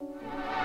you